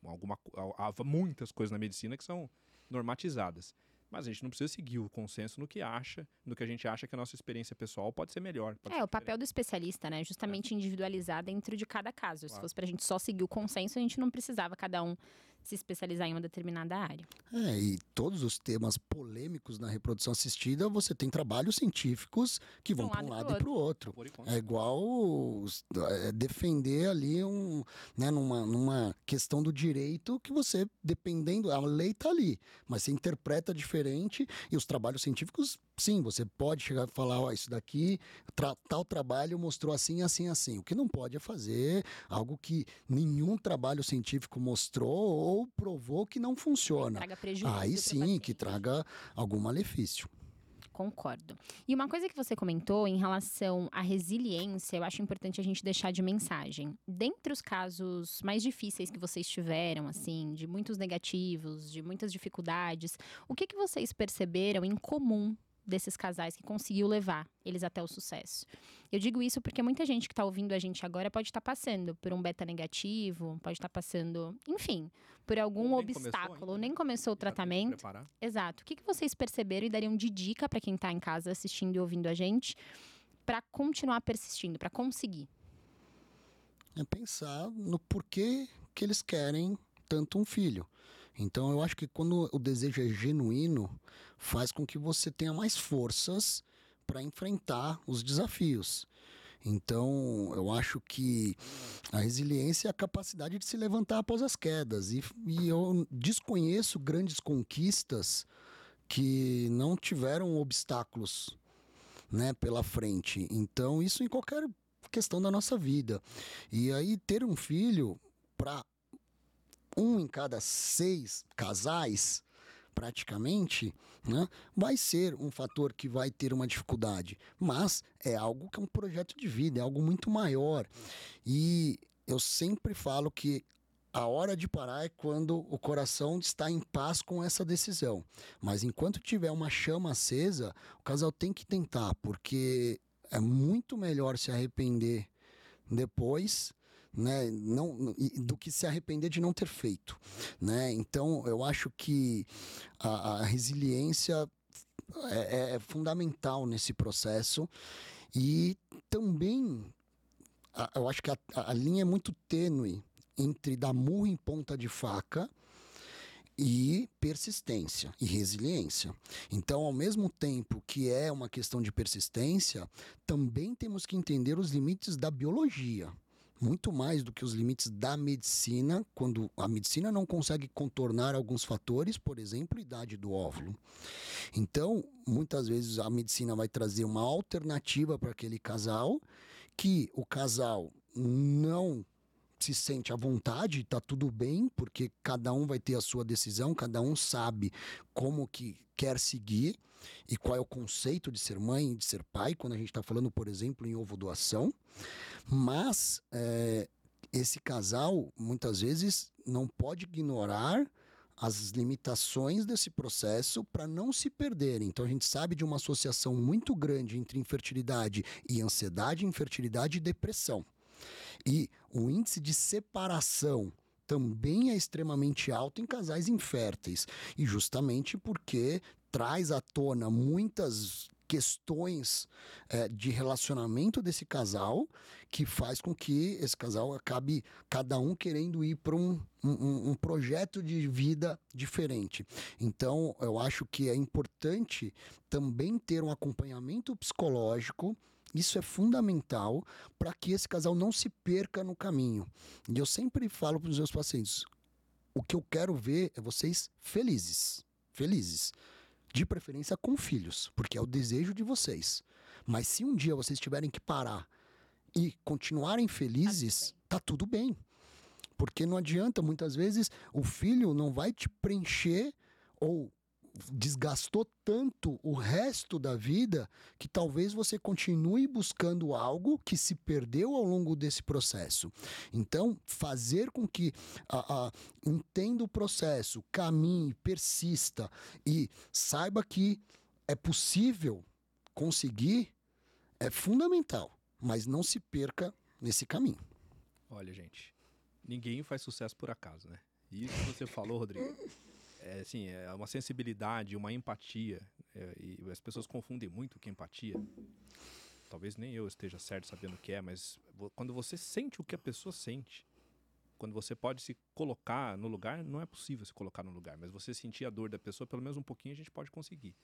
alguma, há muitas coisas na medicina que são normatizadas. Mas a gente não precisa seguir o consenso no que acha, no que a gente acha que a nossa experiência pessoal pode ser melhor. Pode é, ser o papel do especialista, né? Justamente é. individualizar dentro de cada caso. Claro. Se fosse para a gente só seguir o consenso, a gente não precisava cada um se especializar em uma determinada área. É, e todos os temas polêmicos na reprodução assistida, você tem trabalhos científicos que vão para um lado e para o outro. É igual é, defender ali um, né, numa, numa questão do direito que você, dependendo, a lei está ali, mas você interpreta diferente e os trabalhos científicos sim, você pode chegar e falar, ó, isso daqui, tra tal trabalho mostrou assim, assim, assim. O que não pode é fazer algo que nenhum trabalho científico mostrou ou provou que não funciona. Que traga prejuízo Aí sim, que traga algum malefício concordo. E uma coisa que você comentou em relação à resiliência, eu acho importante a gente deixar de mensagem. Dentre os casos mais difíceis que vocês tiveram, assim, de muitos negativos, de muitas dificuldades, o que, que vocês perceberam em comum desses casais que conseguiu levar eles até o sucesso. Eu digo isso porque muita gente que está ouvindo a gente agora pode estar tá passando por um beta negativo, pode estar tá passando, enfim, por algum ou obstáculo, ou nem né? começou o tá tratamento. Exato. O que, que vocês perceberam e dariam de dica para quem está em casa assistindo e ouvindo a gente para continuar persistindo, para conseguir? É pensar no porquê que eles querem tanto um filho. Então eu acho que quando o desejo é genuíno, faz com que você tenha mais forças para enfrentar os desafios. Então, eu acho que a resiliência é a capacidade de se levantar após as quedas. E, e eu desconheço grandes conquistas que não tiveram obstáculos né, pela frente. Então, isso em qualquer questão da nossa vida. E aí, ter um filho para um em cada seis casais, praticamente, né, vai ser um fator que vai ter uma dificuldade. Mas é algo que é um projeto de vida, é algo muito maior. E eu sempre falo que a hora de parar é quando o coração está em paz com essa decisão. Mas enquanto tiver uma chama acesa, o casal tem que tentar, porque é muito melhor se arrepender depois né, não, do que se arrepender de não ter feito. Né? Então, eu acho que a, a resiliência é, é, é, fundamental nesse processo e também a, eu acho que a, a linha é muito tênue entre dar murro em ponta de faca e persistência e resiliência. Então, ao mesmo tempo que é uma questão de persistência, também temos que entender os limites da biologia muito mais do que os limites da medicina, quando a medicina não consegue contornar alguns fatores, por exemplo, idade do óvulo. Então, muitas vezes a medicina vai trazer uma alternativa para aquele casal, que o casal não se sente à vontade, está tudo bem, porque cada um vai ter a sua decisão, cada um sabe como que quer seguir e qual é o conceito de ser mãe e de ser pai, quando a gente está falando, por exemplo, em ovo doação. Mas é, esse casal, muitas vezes, não pode ignorar as limitações desse processo para não se perderem. Então a gente sabe de uma associação muito grande entre infertilidade e ansiedade, infertilidade e depressão. E o índice de separação também é extremamente alto em casais inférteis, e justamente porque traz à tona muitas questões é, de relacionamento desse casal que faz com que esse casal acabe cada um querendo ir para um, um, um, projeto de vida diferente. Então, eu acho que é importante também ter um acompanhamento psicológico. Isso é fundamental para que esse casal não se perca no caminho. E eu sempre falo para os meus pacientes: o que eu quero ver é vocês felizes. Felizes de preferência com filhos, porque é o desejo de vocês. Mas se um dia vocês tiverem que parar e continuarem felizes, tá tudo bem. Porque não adianta, muitas vezes, o filho não vai te preencher ou desgastou tanto o resto da vida que talvez você continue buscando algo que se perdeu ao longo desse processo. Então, fazer com que a, a, entenda o processo, caminhe, persista e saiba que é possível conseguir é fundamental, mas não se perca nesse caminho. Olha, gente, ninguém faz sucesso por acaso, né? Isso que você falou, Rodrigo é, assim, é uma sensibilidade, uma empatia. É, e as pessoas confundem muito que empatia. Talvez nem eu esteja certo sabendo o que é, mas quando você sente o que a pessoa sente, quando você pode se colocar no lugar, não é possível se colocar no lugar, mas você sentir a dor da pessoa, pelo menos um pouquinho, a gente pode conseguir.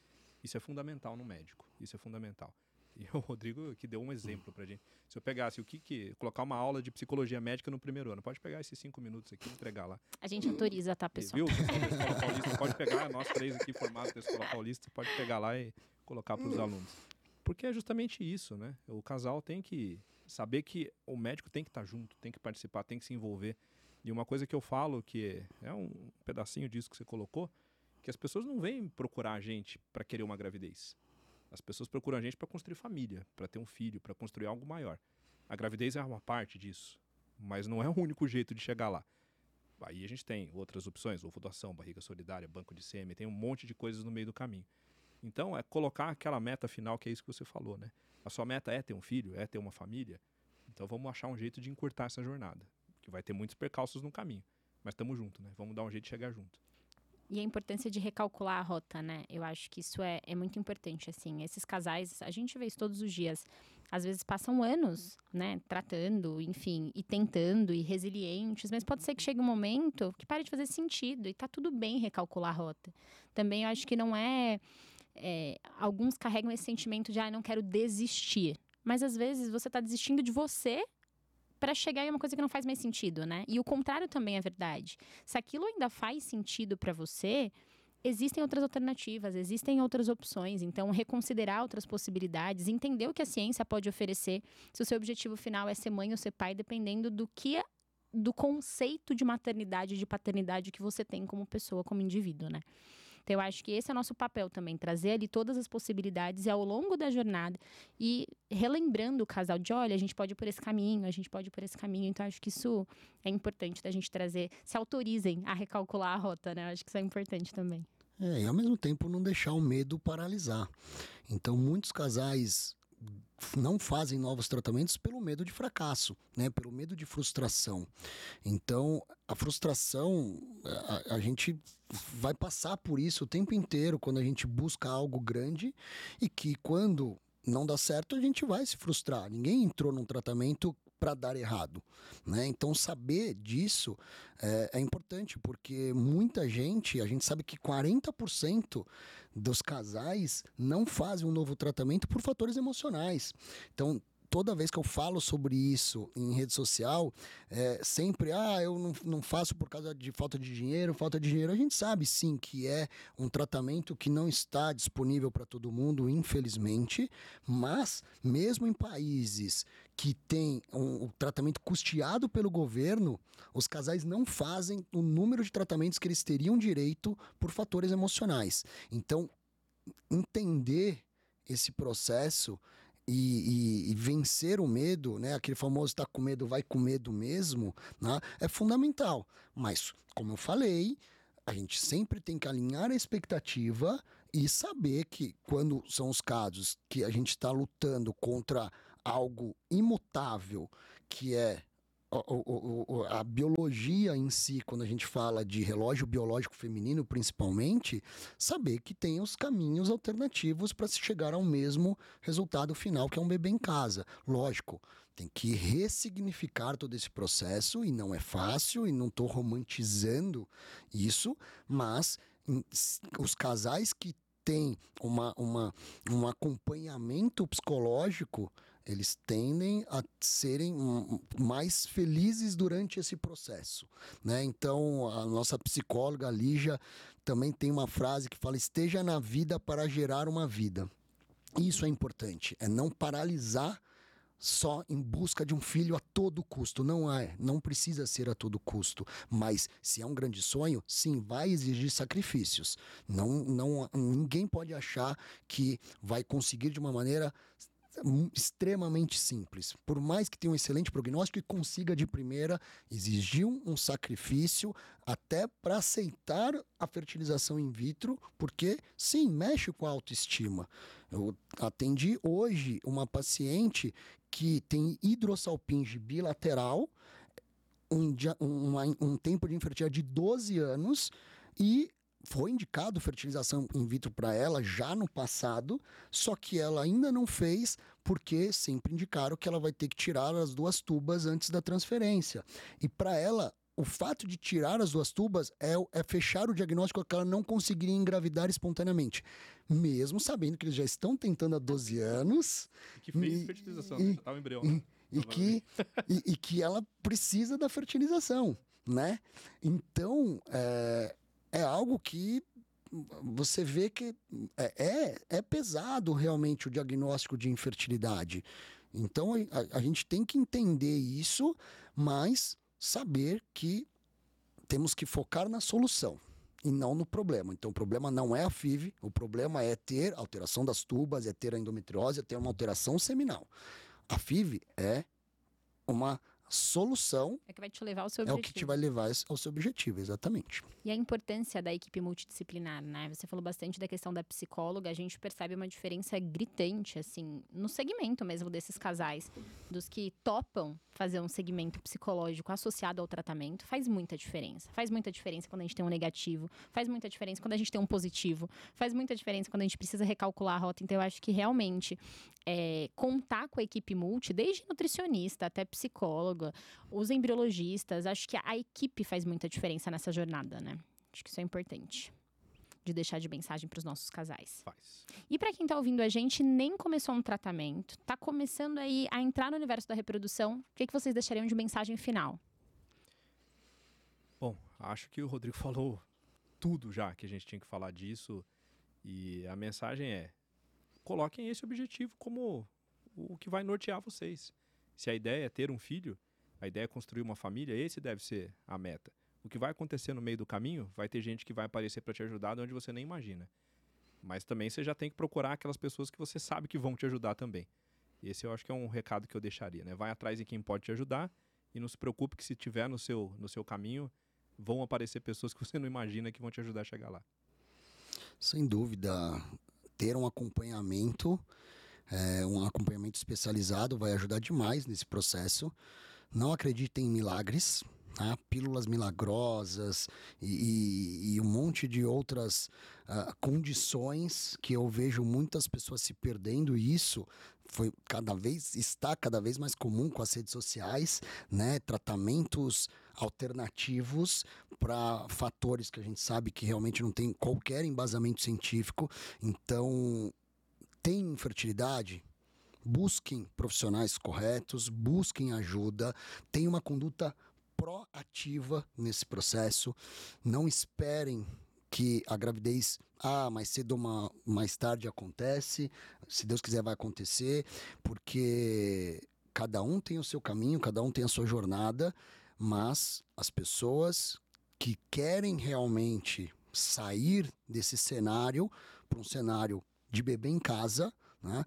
Isso é fundamental no médico. Isso é fundamental. E o Rodrigo que deu um exemplo pra gente. Se eu pegasse o que que. colocar uma aula de psicologia médica no primeiro ano, pode pegar esses cinco minutos aqui e entregar lá. A gente autoriza, tá, pessoal? Viu? Paulista, pode pegar, nós três aqui formados da Escola Paulista, pode pegar lá e colocar para os alunos. Porque é justamente isso, né? O casal tem que saber que o médico tem que estar tá junto, tem que participar, tem que se envolver. E uma coisa que eu falo, que é um pedacinho disso que você colocou, que as pessoas não vêm procurar a gente para querer uma gravidez. As pessoas procuram a gente para construir família, para ter um filho, para construir algo maior. A gravidez é uma parte disso, mas não é o único jeito de chegar lá. Aí a gente tem outras opções, ovo doação, barriga solidária, banco de sêmen, tem um monte de coisas no meio do caminho. Então, é colocar aquela meta final, que é isso que você falou, né? A sua meta é ter um filho, é ter uma família. Então, vamos achar um jeito de encurtar essa jornada. Que vai ter muitos percalços no caminho. Mas estamos juntos, né? Vamos dar um jeito de chegar junto. E a importância de recalcular a rota, né? Eu acho que isso é, é muito importante, assim. Esses casais, a gente vê isso todos os dias. Às vezes passam anos, né? Tratando, enfim, e tentando, e resilientes. Mas pode ser que chegue um momento que pare de fazer sentido. E tá tudo bem recalcular a rota. Também eu acho que não é... é alguns carregam esse sentimento de, ah, não quero desistir. Mas às vezes você está desistindo de você para chegar em uma coisa que não faz mais sentido, né? E o contrário também é verdade. Se aquilo ainda faz sentido para você, existem outras alternativas, existem outras opções. Então, reconsiderar outras possibilidades, entender o que a ciência pode oferecer. Se o seu objetivo final é ser mãe ou ser pai, dependendo do que do conceito de maternidade e de paternidade que você tem como pessoa, como indivíduo, né? Então, eu acho que esse é nosso papel também, trazer ali todas as possibilidades e ao longo da jornada e relembrando o casal de, olha, a gente pode ir por esse caminho, a gente pode ir por esse caminho. Então, acho que isso é importante da gente trazer, se autorizem a recalcular a rota, né? Eu acho que isso é importante também. É, e ao mesmo tempo não deixar o medo paralisar. Então, muitos casais não fazem novos tratamentos pelo medo de fracasso, né? Pelo medo de frustração. Então, a frustração, a, a, gente vai passar por isso o tempo inteiro quando a gente busca algo grande e que quando não dá certo, a gente vai se frustrar. Ninguém entrou num tratamento para dar errado. Né? Então, saber disso é, é, importante, porque muita gente, a gente sabe que 40% dos casais não fazem um novo tratamento por fatores emocionais. Então, toda vez que eu falo sobre isso em rede social, é, sempre, ah, eu não, não faço por causa de falta de dinheiro, falta de dinheiro. A gente sabe sim que é um tratamento que não está disponível para todo mundo, infelizmente, mas mesmo em países que têm um, um tratamento custeado pelo governo, os casais não fazem o número de tratamentos que eles teriam direito por fatores emocionais. Então, entender esse processo e, e, e, vencer o medo, né? Aquele famoso tá com medo, vai com medo mesmo, né? É fundamental. Mas, como eu falei, a gente sempre tem que alinhar a expectativa e saber que quando são os casos que a gente está lutando contra algo imutável, que é a, biologia em si, quando a gente fala de relógio biológico feminino, principalmente, saber que tem os caminhos alternativos para se chegar ao mesmo resultado final, que é um bebê em casa. Lógico, tem que ressignificar todo esse processo e não é fácil e não estou romantizando isso, mas os casais que têm uma, uma, um acompanhamento psicológico eles tendem a serem mais felizes durante esse processo, né? Então, a nossa psicóloga Lígia também tem uma frase que fala: "Esteja na vida para gerar uma vida". Isso é importante, é não paralisar só em busca de um filho a todo custo. Não é, não precisa ser a todo custo. Mas se é um grande sonho, sim, vai exigir sacrifícios. Não, não, ninguém pode achar que vai conseguir de uma maneira extremamente simples. Por mais que tenha um excelente prognóstico e consiga de primeira, exigiu um sacrifício até para aceitar a fertilização in vitro, porque sim, mexe com a autoestima. Eu atendi hoje uma paciente que tem hidrossalpinge bilateral, um, um, um tempo de infertilidade de 12 anos e foi indicado fertilização in vitro para ela já no passado, só que ela ainda não fez porque sempre indicaram que ela vai ter que tirar as duas tubas antes da transferência. E para ela, o fato de tirar as duas tubas é, é, fechar o diagnóstico que ela não conseguiria engravidar espontaneamente. Mesmo sabendo que eles já estão tentando há 12 anos. Que fez e, fertilização, e, né? já estava embrião. Né? E, que, e, e, que ela precisa da fertilização, né? Então, é, é algo que você vê que é, é, é pesado realmente o diagnóstico de infertilidade. Então a, a gente tem que entender isso, mas saber que temos que focar na solução e não no problema. Então, o problema não é a FIV, o problema é ter alteração das tubas, é ter a endometriose, é ter uma alteração seminal. A FIV é uma solução É que vai te levar ao seu é o objetivo. que te vai levar ao seu objetivo, exatamente. E a importância da equipe multidisciplinar, né? Você falou bastante da questão da psicóloga, a gente percebe uma diferença gritante, assim, no segmento mesmo desses casais, dos que topam fazer um segmento psicológico associado ao tratamento, faz muita diferença. Faz muita diferença quando a gente tem um negativo, faz muita diferença quando a gente tem um positivo, faz muita diferença quando a gente precisa recalcular a rota. Então, eu acho que realmente é, contar com a equipe multi, desde nutricionista até psicóloga, os embriologistas, acho que a equipe faz muita diferença nessa jornada, né? Acho que isso é importante. De deixar de mensagem para os nossos casais. Faz. E para quem tá ouvindo a gente, nem começou um tratamento, tá começando aí a entrar no universo da reprodução, o que, que vocês deixariam de mensagem final? Bom, acho que o Rodrigo falou tudo já que a gente tinha que falar disso. E a mensagem é: coloquem esse objetivo como o que vai nortear vocês. Se a ideia é ter um filho, a ideia é construir uma família, esse deve ser a meta. O que vai acontecer no meio do caminho, vai ter gente que vai aparecer para te ajudar de onde você nem imagina. Mas também você já tem que procurar aquelas pessoas que você sabe que vão te ajudar também. Esse eu acho que é um recado que eu deixaria, né? Vai atrás de quem pode te ajudar e não se preocupe que se tiver no seu, no seu caminho, vão aparecer pessoas que você não imagina que vão te ajudar a chegar lá. Sem dúvida, ter um acompanhamento, é, um acompanhamento especializado vai ajudar demais nesse processo. Não acreditem em milagres, tá? pílulas milagrosas e, e- e um monte de outras ah, condições que eu vejo muitas pessoas se perdendo e isso foi cada vez está cada vez mais comum com as redes sociais, né? Tratamentos alternativos para fatores que a gente sabe que realmente não tem qualquer embasamento científico. Então, tem infertilidade? Busquem profissionais corretos, busquem ajuda, tenham uma conduta proativa nesse processo. Não esperem que a gravidez, ah, mais cedo ou ma- mais tarde acontece, se Deus quiser vai acontecer, porque cada um tem o seu caminho, cada um tem a sua jornada, mas as pessoas que querem realmente sair desse cenário para um cenário de bebê em casa, né,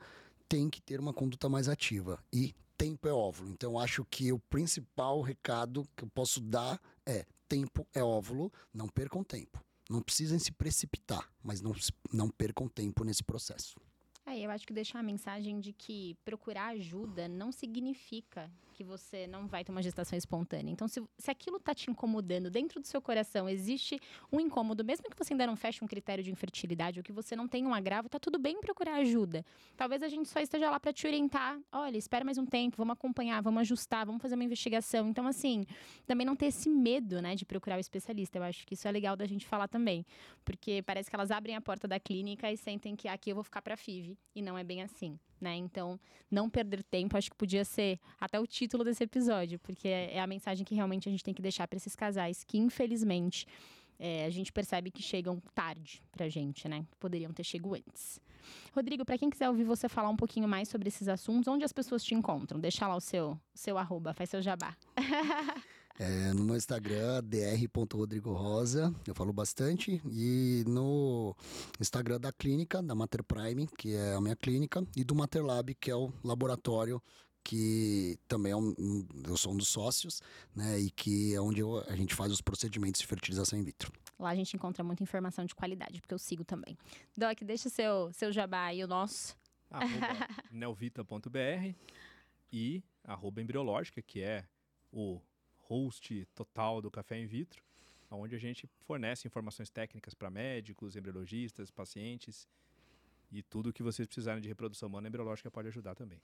tem que ter uma conduta mais ativa. E tempo é óvulo. Então, acho que o principal recado que eu posso dar é: tempo é óvulo, não percam tempo. Não precisem se precipitar, mas não, não percam tempo nesse processo. É, eu acho que deixar a mensagem de que procurar ajuda não significa que você não vai ter uma gestação espontânea. Então, se, se aquilo tá te incomodando dentro do seu coração, existe um incômodo, mesmo que você ainda não feche um critério de infertilidade ou que você não tenha um agravo, tá tudo bem procurar ajuda. Talvez a gente só esteja lá para te orientar. Olha, espera mais um tempo, vamos acompanhar, vamos ajustar, vamos fazer uma investigação. Então, assim, também não ter esse medo, né, de procurar o especialista. Eu acho que isso é legal da gente falar também. Porque parece que elas abrem a porta da clínica e sentem que aqui eu vou ficar para FIV. E não é bem assim, né? Então, não perder tempo, acho que podia ser até o título desse episódio, porque é a mensagem que realmente a gente tem que deixar para esses casais que, infelizmente, é, a gente percebe que chegam tarde pra gente, né? Poderiam ter chegado antes. Rodrigo, para quem quiser ouvir você falar um pouquinho mais sobre esses assuntos, onde as pessoas te encontram? Deixa lá o seu, seu arroba, faz seu jabá. É, no meu Instagram, dr.rodrigorosa, eu falo bastante. E no Instagram da clínica, da Mater Prime, que é a minha clínica, e do Mater Lab, que é o laboratório que também é um, eu sou um dos sócios, né? E que é onde eu- a gente faz os procedimentos de fertilização in vitro. Lá a gente encontra muita informação de qualidade, porque eu sigo também. Doc, deixa o seu, seu jabá aí, o nosso. arroba nelvita.br e arroba embriológica, que é o host total do Café in Vitro, onde a gente fornece informações técnicas para médicos, embriologistas, pacientes e tudo que vocês precisarem de reprodução humana, embriológica pode ajudar também.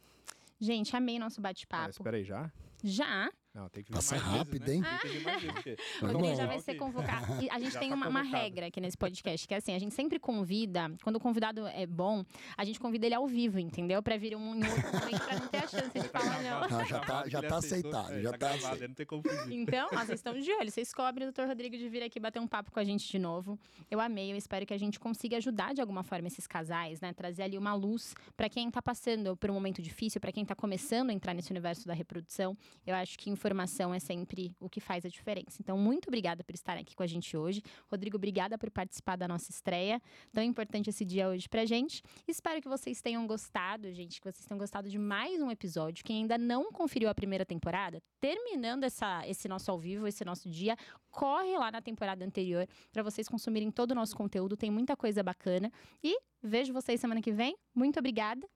Gente, amei nosso Ah, bate-papo. espera aí, já? Já? Não, tem que Passa mais rápido, vezes, hein? né? Tem que O já vai ser convocado. E a gente Já tem tá uma, uma regra aqui nesse podcast, que é assim, a gente sempre convida, quando o convidado é bom, a gente convida ele ao vivo, entendeu? Pra vir um em outro momento, pra não ter a chance de Tá falar não. Não, já tá- já tá aceitado, É, já tá tá gravado, aceito. não tem como fugir. Então, ó, vocês estão de olho. Vocês cobrem o Dr. Rodrigo de vir aqui bater um papo com a gente de novo. Eu amei, eu espero que a gente consiga ajudar de alguma forma esses casais, né? Trazer ali uma luz pra quem tá passando por um momento difícil, pra quem tá começando a entrar nesse universo da reprodução. Eu acho que informação informação é sempre o que faz a diferença. Então, muito obrigada por estar aqui com a gente hoje. Rodrigo, obrigada por participar da nossa estreia. Tão importante esse dia hoje pra gente. Espero que vocês tenham gostado, gente, que vocês tenham gostado de mais um episódio. Quem ainda não conferiu a primeira temporada, terminando essa, esse nosso ao vivo, esse nosso dia, corre lá na temporada anterior para vocês consumirem todo o nosso conteúdo. Tem muita coisa bacana. E vejo vocês semana que vem. Muito obrigada.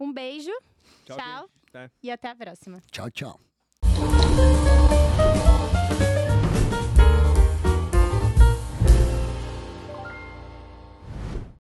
Um beijo. Tchau, Tchau. E até a próxima. Tchau, tchau. はあはあ。